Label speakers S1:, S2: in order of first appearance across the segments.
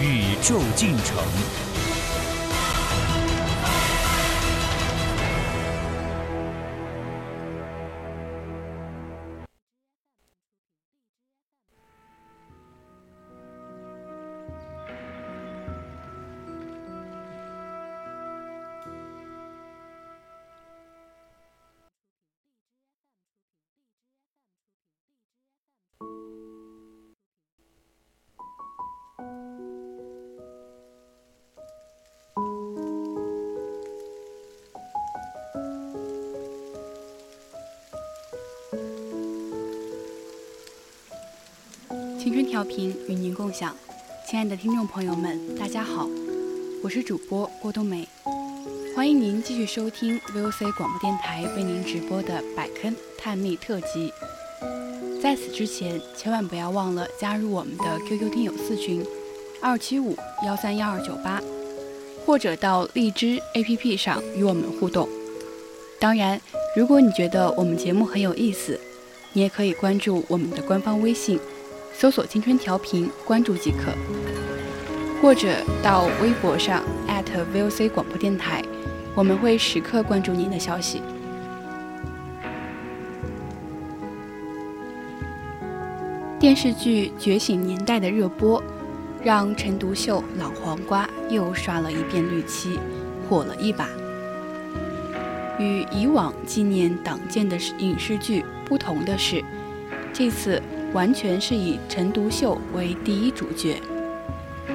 S1: 宇宙进程。
S2: 青春调频与您共享，亲爱的听众朋友们，大家好，我是主播郭冬梅，欢迎您继续收听 VOC 广播电台为您直播的百坑探秘特辑。在此之前，千万不要忘了加入我们的 QQ 听友四群二七五幺三幺二九八，或者到荔枝 APP 上与我们互动。当然，如果你觉得我们节目很有意思，你也可以关注我们的官方微信。搜索“青春调频”，关注即可，或者到微博上 @VOC 广播电台，我们会时刻关注您的消息。电视剧《觉醒年代》的热播，让陈独秀老黄瓜又刷了一遍绿漆，火了一把。与以往纪念党建的影视剧不同的是，这次。完全是以陈独秀为第一主角，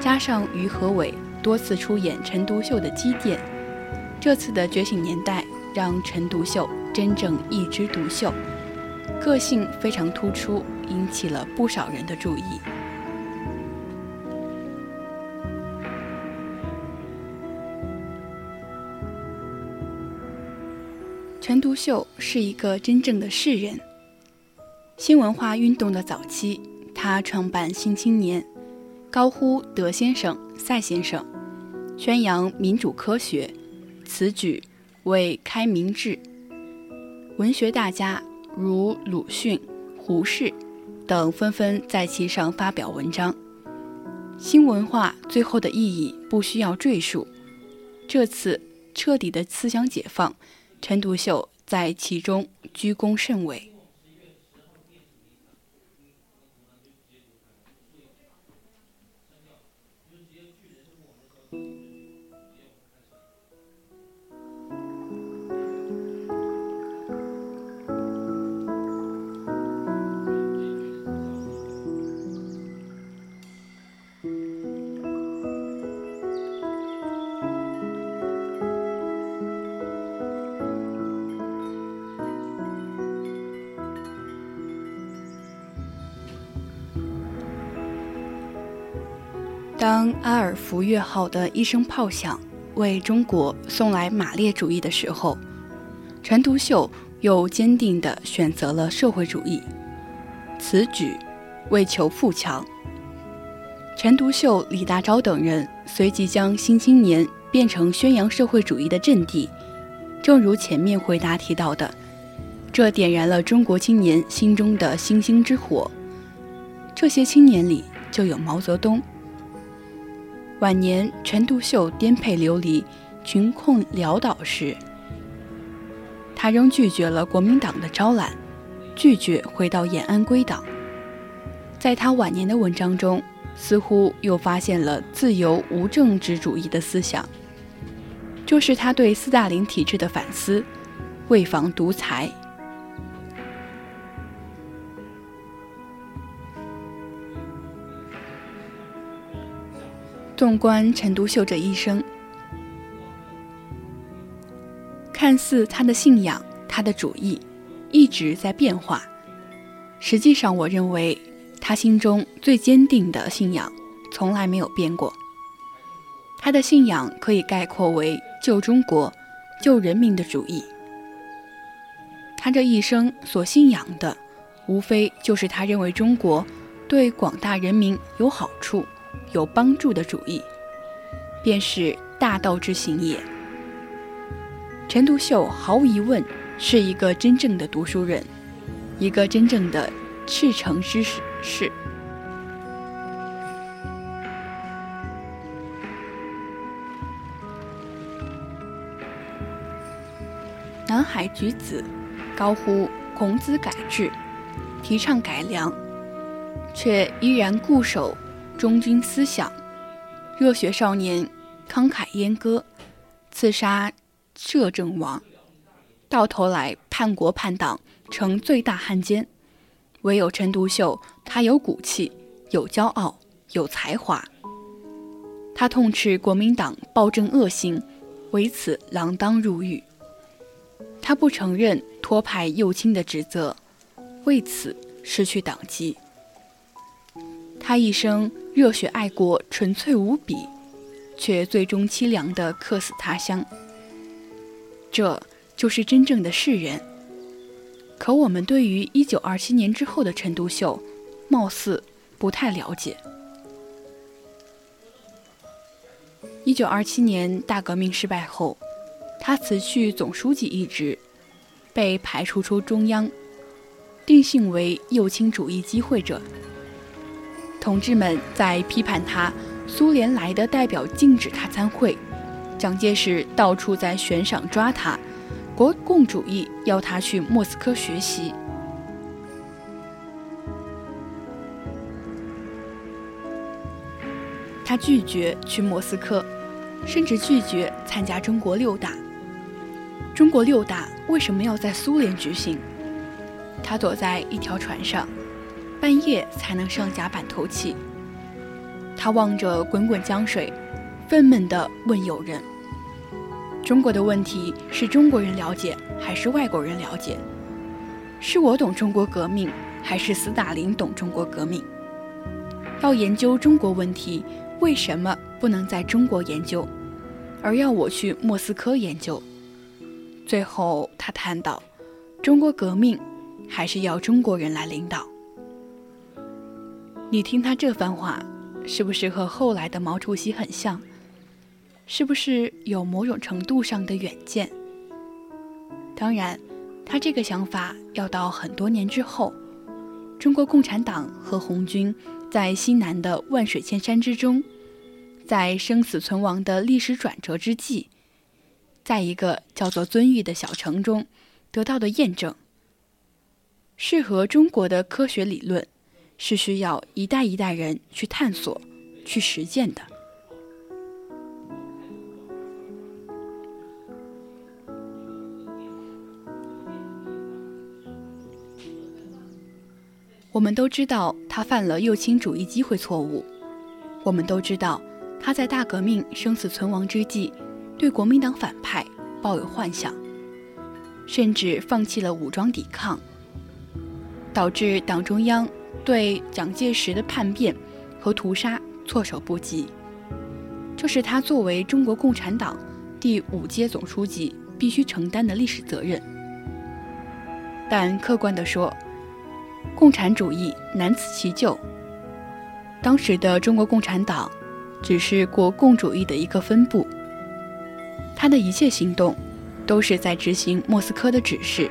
S2: 加上于和伟多次出演陈独秀的积淀，这次的觉醒年代让陈独秀真正一枝独秀，个性非常突出，引起了不少人的注意。陈独秀是一个真正的士人。新文化运动的早期，他创办《新青年》，高呼“德先生、赛先生”，宣扬民主科学，此举为开明志。文学大家如鲁迅、胡适等纷纷在其上发表文章。新文化最后的意义不需要赘述。这次彻底的思想解放，陈独秀在其中居功甚伟。当阿尔弗约号的一声炮响为中国送来马列主义的时候，陈独秀又坚定地选择了社会主义。此举为求富强。陈独秀、李大钊等人随即将《新青年》变成宣扬社会主义的阵地。正如前面回答提到的，这点燃了中国青年心中的星星之火。这些青年里就有毛泽东。晚年，陈独秀颠沛流离、穷困潦倒时，他仍拒绝了国民党的招揽，拒绝回到延安归党。在他晚年的文章中，似乎又发现了自由无政治主义的思想，就是他对斯大林体制的反思，为防独裁。纵观陈独秀这一生，看似他的信仰、他的主义一直在变化，实际上，我认为他心中最坚定的信仰从来没有变过。他的信仰可以概括为救中国、救人民的主义。他这一生所信仰的，无非就是他认为中国对广大人民有好处、有帮助的主义，便是大道之行也。陈独秀毫无疑问是一个真正的读书人，一个真正的赤诚之士。南海举子高呼孔子改制，提倡改良，却依然固守忠君思想。热血少年慷慨阉割，刺杀摄政王，到头来叛国叛党成最大汉奸。唯有陈独秀，他有骨气，有骄傲，有才华。他痛斥国民党暴政恶行，为此锒铛入狱。他不承认托派右倾的指责，为此失去党籍。他一生热血爱国，纯粹无比，却最终凄凉地客死他乡。这就是真正的世人。可我们对于一九二七年之后的陈独秀，貌似不太了解。一九二七年大革命失败后。他辞去总书记一职，被排除出中央，定性为右倾主义机会者。同志们在批判他，苏联来的代表禁止他参会，蒋介石到处在悬赏抓他，国共主义要他去莫斯科学习，他拒绝去莫斯科，甚至拒绝参加中国六大。中国六大为什么要在苏联举行？他躲在一条船上，半夜才能上甲板透气。他望着滚滚江水，愤懑地问友人：“中国的问题是中国人了解还是外国人了解？是我懂中国革命，还是斯大林懂中国革命？要研究中国问题，为什么不能在中国研究，而要我去莫斯科研究？”最后，他叹道：“中国革命还是要中国人来领导。”你听他这番话，是不是和后来的毛主席很像？是不是有某种程度上的远见？当然，他这个想法要到很多年之后，中国共产党和红军在西南的万水千山之中，在生死存亡的历史转折之际。在一个叫做遵义的小城中，得到的验证。适合中国的科学理论，是需要一代一代人去探索、去实践的。我们都知道他犯了右倾主义机会错误，我们都知道他在大革命生死存亡之际。对国民党反派抱有幻想，甚至放弃了武装抵抗，导致党中央对蒋介石的叛变和屠杀措手不及。这是他作为中国共产党第五届总书记必须承担的历史责任。但客观地说，共产主义难辞其咎。当时的中国共产党只是国共主义的一个分部。他的一切行动，都是在执行莫斯科的指示。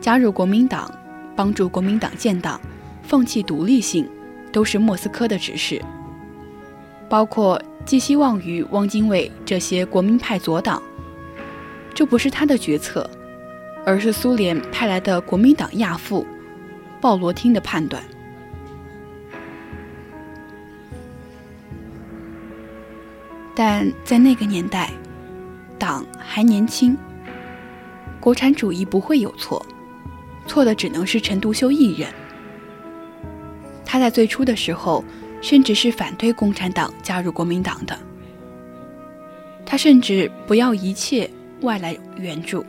S2: 加入国民党，帮助国民党建党，放弃独立性，都是莫斯科的指示。包括寄希望于汪精卫这些国民派左党，这不是他的决策，而是苏联派来的国民党亚父鲍罗汀的判断。但在那个年代。党还年轻，国产主义不会有错，错的只能是陈独秀一人。他在最初的时候，甚至是反对共产党加入国民党的。他甚至不要一切外来援助，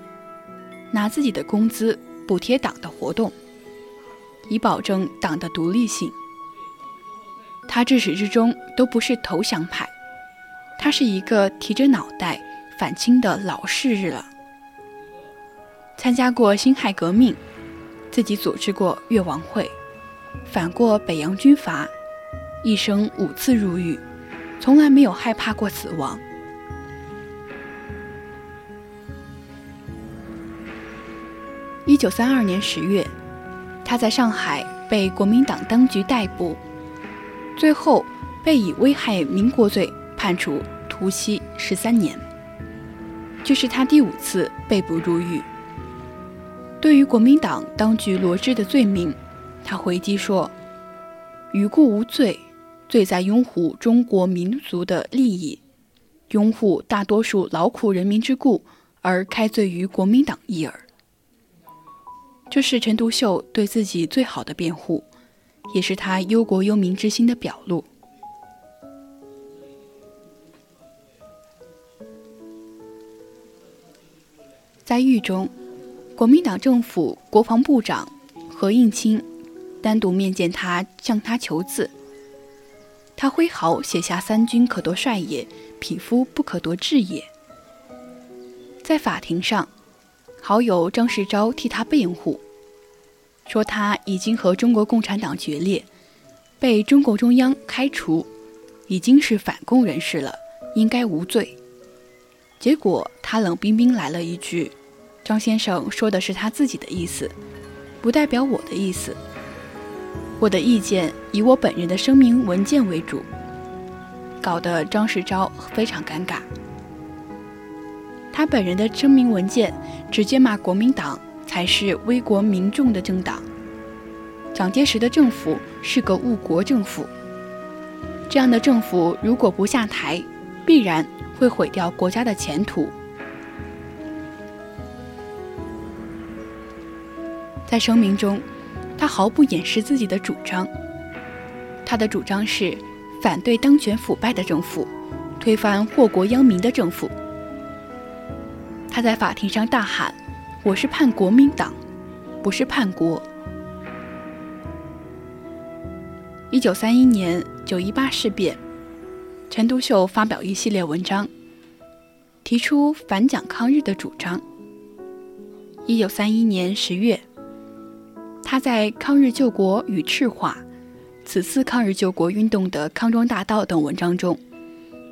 S2: 拿自己的工资补贴党的活动，以保证党的独立性。他至始至终都不是投降派，他是一个提着脑袋反清的老式日了。参加过辛亥革命，自己组织过越王会，反过北洋军阀，一生五次入狱，从来没有害怕过死亡。一九三二年十月，他在上海被国民党当局逮捕，最后被以危害民国罪判处徒刑十三年。这是他第五次被捕入狱。对于国民党当局罗织的罪名，他回击说：“余故无罪，罪在拥护中国民族的利益，拥护大多数劳苦人民之故，而开罪于国民党一耳。”这是陈独秀对自己最好的辩护，也是他忧国忧民之心的表露。在狱中。国民党政府国防部长何应钦单独面见他，向他求字。他挥毫写下“三军可夺帅也，匹夫不可夺志也”。在法庭上，好友张世钊替他辩护，说他已经和中国共产党决裂，被中共中央开除，已经是反共人士了，应该无罪。结果他冷冰冰来了一句。张先生说的是他自己的意思，不代表我的意思。我的意见以我本人的声明文件为主，搞得张世钊非常尴尬。他本人的声明文件直接骂国民党才是危国民众的政党，蒋介石的政府是个误国政府。这样的政府如果不下台，必然会毁掉国家的前途。在声明中，他毫不掩饰自己的主张。他的主张是反对当权腐败的政府，推翻祸国殃民的政府。他在法庭上大喊：“我是叛国民党，不是叛国。”一九三一年九一八事变，陈独秀发表一系列文章，提出反蒋抗日的主张。一九三一年十月。他在《抗日救国与赤化》此次抗日救国运动的康庄大道等文章中，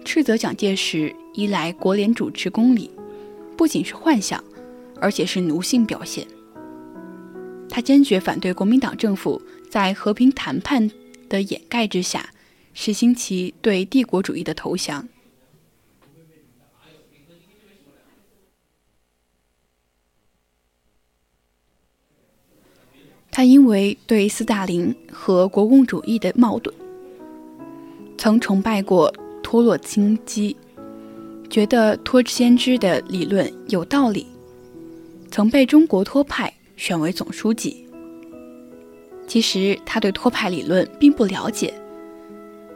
S2: 斥责蒋介石依赖国联主持公理，不仅是幻想，而且是奴性表现。他坚决反对国民党政府在和平谈判的掩盖之下，实行其对帝国主义的投降。他因为对斯大林和国共主义的矛盾，曾崇拜过托洛茨基，觉得托先知的理论有道理，曾被中国托派选为总书记。其实他对托派理论并不了解。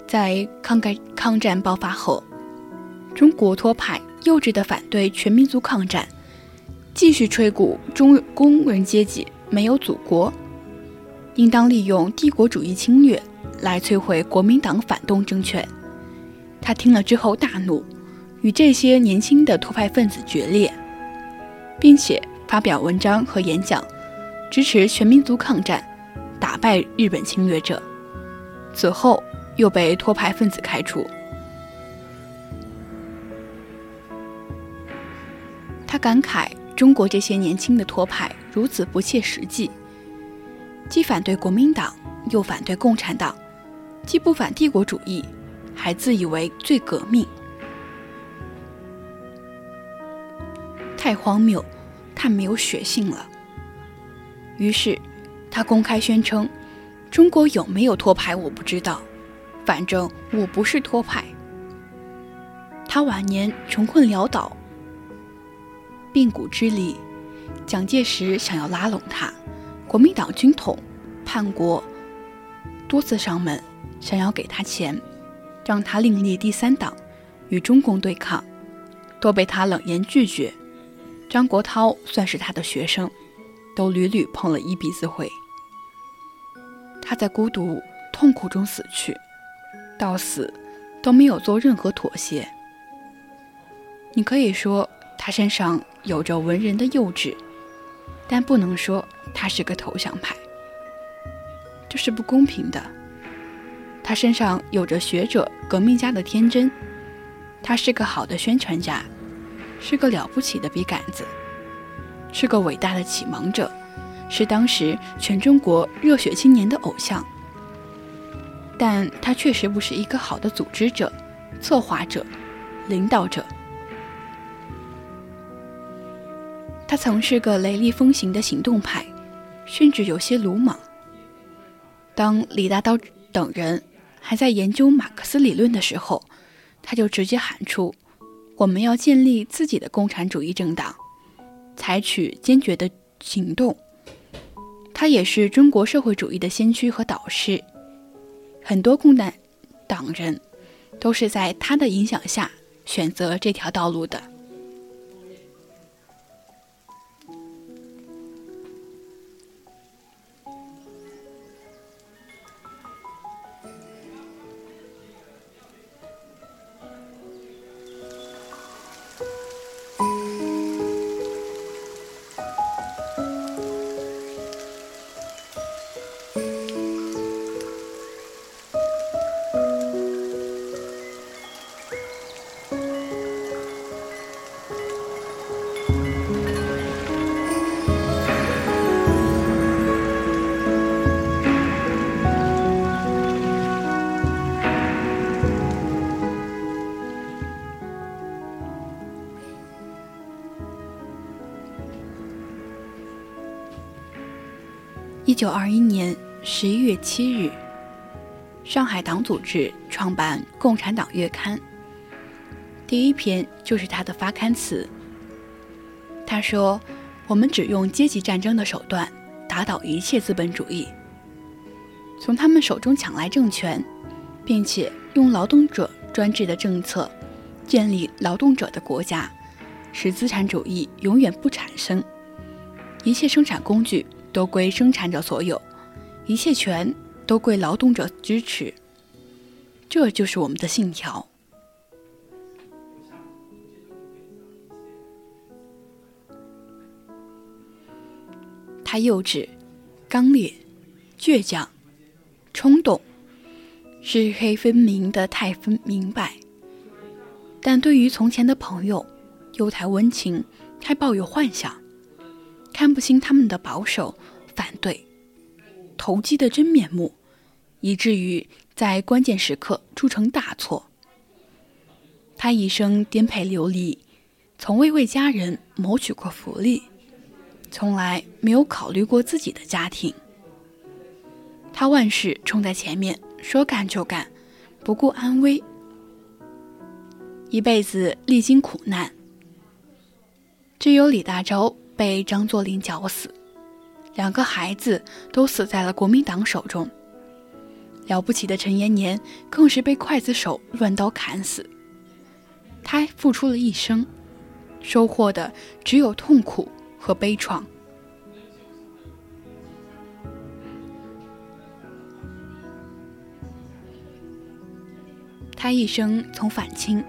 S2: 在抗改抗战爆发后，中国托派幼稚地反对全民族抗战，继续吹鼓中工人阶级没有祖国。应当利用帝国主义侵略来摧毁国民党反动政权。他听了之后大怒，与这些年轻的托派分子决裂，并且发表文章和演讲，支持全民族抗战，打败日本侵略者。此后又被托派分子开除。他感慨：中国这些年轻的托派如此不切实际。既反对国民党，又反对共产党，既不反帝国主义，还自以为最革命，太荒谬，太没有血性了。于是，他公开宣称：“中国有没有托派我不知道，反正我不是托派。”他晚年穷困潦倒，病骨之离，蒋介石想要拉拢他。国民党军统叛国，多次上门，想要给他钱，让他另立第三党，与中共对抗，都被他冷言拒绝。张国焘算是他的学生，都屡屡碰了一鼻子灰。他在孤独痛苦中死去，到死都没有做任何妥协。你可以说他身上有着文人的幼稚，但不能说他是个投降派，这是不公平的。他身上有着学者、革命家的天真，他是个好的宣传家，是个了不起的笔杆子，是个伟大的启蒙者，是当时全中国热血青年的偶像。但他确实不是一个好的组织者、策划者、领导者。他曾是个雷厉风行的行动派，甚至有些鲁莽。当李大钊等人还在研究马克思理论的时候，他就直接喊出：“我们要建立自己的共产主义政党，采取坚决的行动。”他也是中国社会主义的先驱和导师。很多共产党人都是在他的影响下选择这条道路的。九二一年十一月七日，上海党组织创办《共产党月刊》，第一篇就是他的发刊词。他说：“我们只用阶级战争的手段打倒一切资本主义，从他们手中抢来政权，并且用劳动者专制的政策建立劳动者的国家，使资产主义永远不产生。一切生产工具。”都归生产者所有，一切权都归劳动者支持。这就是我们的信条。他幼稚、刚烈、倔强、冲动，是黑分明的太分明白。但对于从前的朋友，又太温情，还抱有幻想。看不清他们的保守、反对、投机的真面目，以至于在关键时刻铸成大错。他一生颠沛流离，从未为家人谋取过福利，从来没有考虑过自己的家庭。他万事冲在前面，说干就干，不顾安危，一辈子历经苦难。只有李大钊。被张作霖绞死，两个孩子都死在了国民党手中。了不起的陈延年更是被刽子手乱刀砍死。他付出了一生，收获的只有痛苦和悲怆。他一生从反清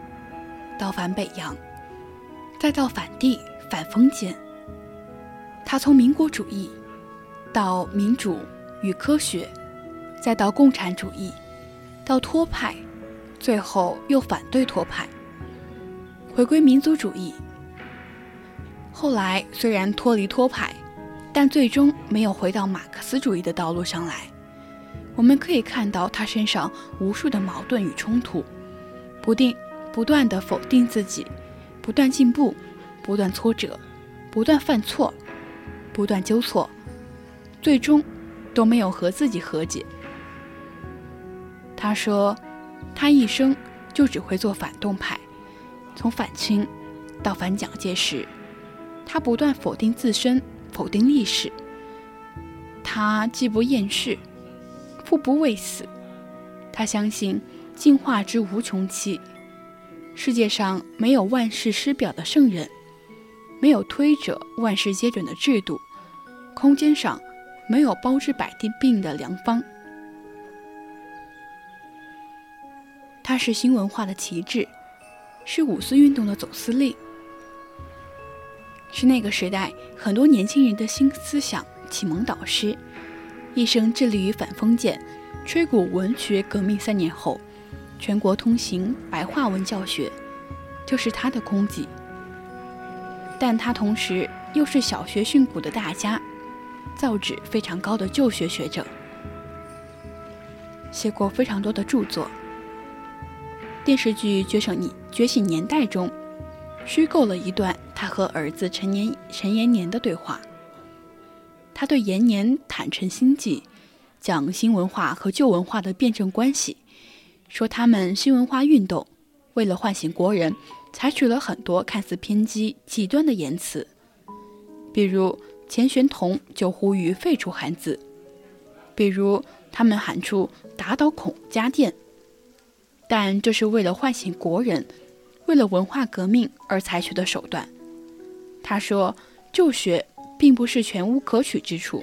S2: 到反北洋，再到反帝、反封建。他从民国主义到民主与科学，再到共产主义，到托派，最后又反对托派，回归民族主义。后来虽然脱离托派，但最终没有回到马克思主义的道路上来。我们可以看到他身上无数的矛盾与冲突，不定不断的否定自己，不断进步，不断挫折，不断犯错。不断纠错，最终都没有和自己和解。他说：“他一生就只会做反动派，从反清到反蒋介石，他不断否定自身，否定历史。他既不厌世，复不畏死。他相信进化之无穷期，世界上没有万世师表的圣人。”没有推者万事皆准的制度，空间上没有包治百病的良方。它是新文化的旗帜，是五四运动的总司令，是那个时代很多年轻人的新思想启蒙导师。一生致力于反封建、吹鼓文学革命。三年后，全国通行白话文教学，就是他的功绩。但他同时又是小学训诂的大家，造诣非常高的旧学学者，写过非常多的著作。电视剧《觉醒你觉醒年代》中，虚构了一段他和儿子陈年陈延年的对话。他对延年坦诚心迹，讲新文化和旧文化的辩证关系，说他们新文化运动为了唤醒国人，采取了很多看似偏激极端的言辞，比如钱玄同就呼吁废除汉字，比如他们喊出打倒孔家店，但这是为了唤醒国人，为了文化革命而采取的手段。他说旧学。并不是全无可取之处。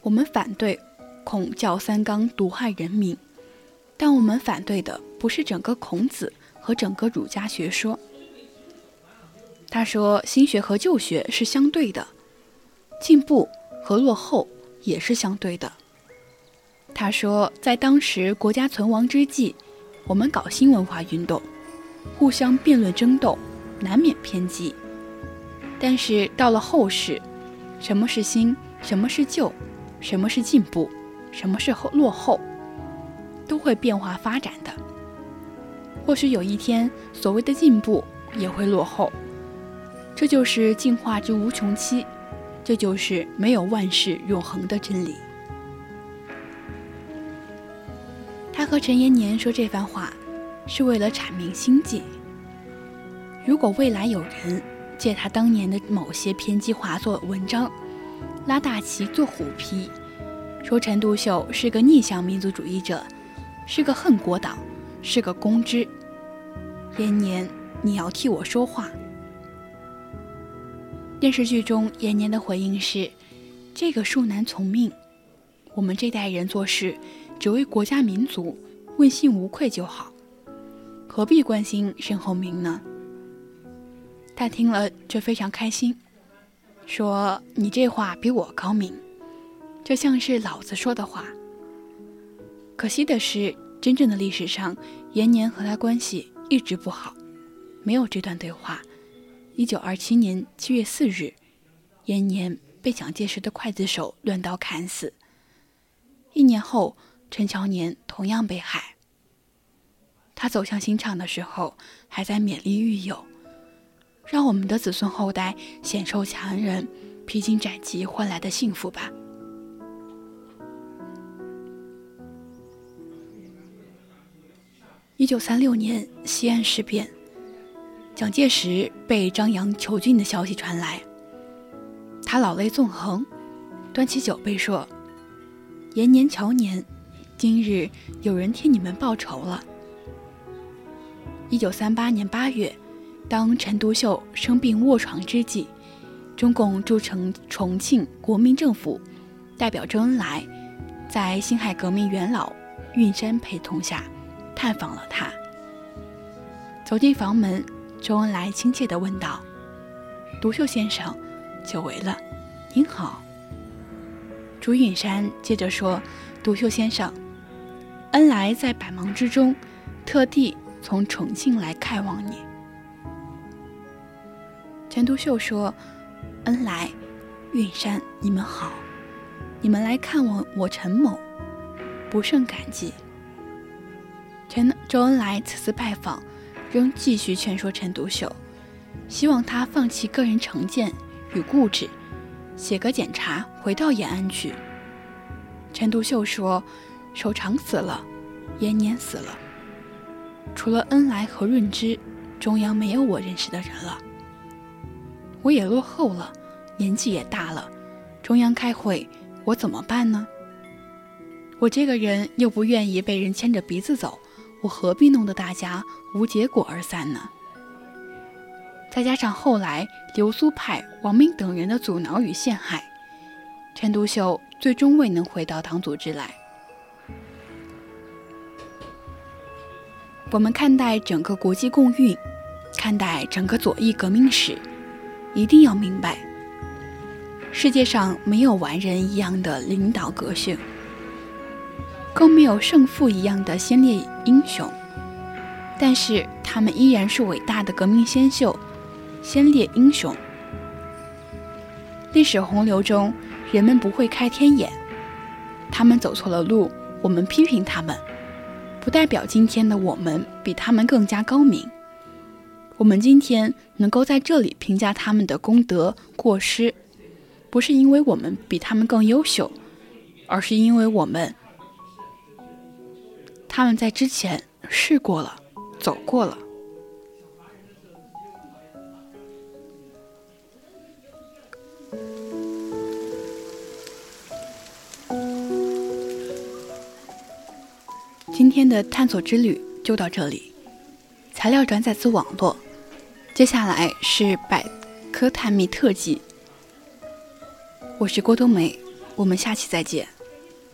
S2: 我们反对孔教三纲毒害人民，但我们反对的不是整个孔子和整个儒家学说。他说，新学和旧学是相对的，进步和落后也是相对的。他说，在当时国家存亡之际，我们搞新文化运动，互相辩论争斗。难免偏激，但是到了后世，什么是新，什么是旧，什么是进步，什么是后落后，都会变化发展的。或许有一天，所谓的进步也会落后，这就是进化之无穷期，这就是没有万事永恒的真理。他和陈延年说这番话，是为了阐明心迹。如果未来有人借他当年的某些偏激话做文章，拉大旗做虎皮，说陈独秀是个逆向民族主义者，是个恨国党，是个公知，延年，你要替我说话。电视剧中延年的回应是：这个恕难从命，我们这代人做事只为国家民族，问心无愧就好，何必关心身后名呢？他听了就非常开心，说：“你这话比我高明，这像是老子说的话。”可惜的是，真正的历史上，延年和他关系一直不好，没有这段对话。一九二七年七月四日，延年被蒋介石的刽子手乱刀砍死。一年后，陈乔年同样被害。他走向刑场的时候，还在勉励狱友。让我们的子孙后代享受强人披荆斩棘换来的幸福吧。一九三六年西安事变，蒋介石被张扬囚禁的消息传来，他老泪纵横，端起酒杯说：“延年、乔年，今日有人替你们报仇了。”一九三八年八月。当陈独秀生病卧床之际，中共驻成重庆国民政府代表周恩来，在辛亥革命元老运山陪同下探访了他。走进房门，周恩来亲切地问道：“独秀先生，久违了，您好。”朱允山接着说：“独秀先生，恩来在百忙之中，特地从重庆来看望你。”陈独秀说：“恩来、运山，你们好，你们来看望我陈某，不胜感激。”陈周恩来此次拜访，仍继续劝说陈独秀，希望他放弃个人成见与固执，写个检查，回到延安去。陈独秀说：“守常死了，延年死了，除了恩来和润之，中央没有我认识的人了。”我也落后了，年纪也大了，中央开会，我怎么办呢？我这个人又不愿意被人牵着鼻子走，我何必弄得大家无结果而散呢？再加上后来流苏派王明等人的阻挠与陷害，陈独秀最终未能回到党组织来。我们看待整个国际共运，看待整个左翼革命史，一定要明白，世界上没有完人一样的领导革命，更没有胜负一样的先烈英雄，但是他们依然是伟大的革命先秀、先烈英雄。历史洪流中，人们不会开天眼，他们走错了路，我们批评他们。不代表今天的我们比他们更加高明。我们今天能够在这里评价他们的功德过失，不是因为我们比他们更优秀，而是因为我们他们在之前试过了，走过了。今天的探索之旅就到这里，材料转载自网络。接下来是百科探秘特辑，我是郭冬梅，我们下期再见。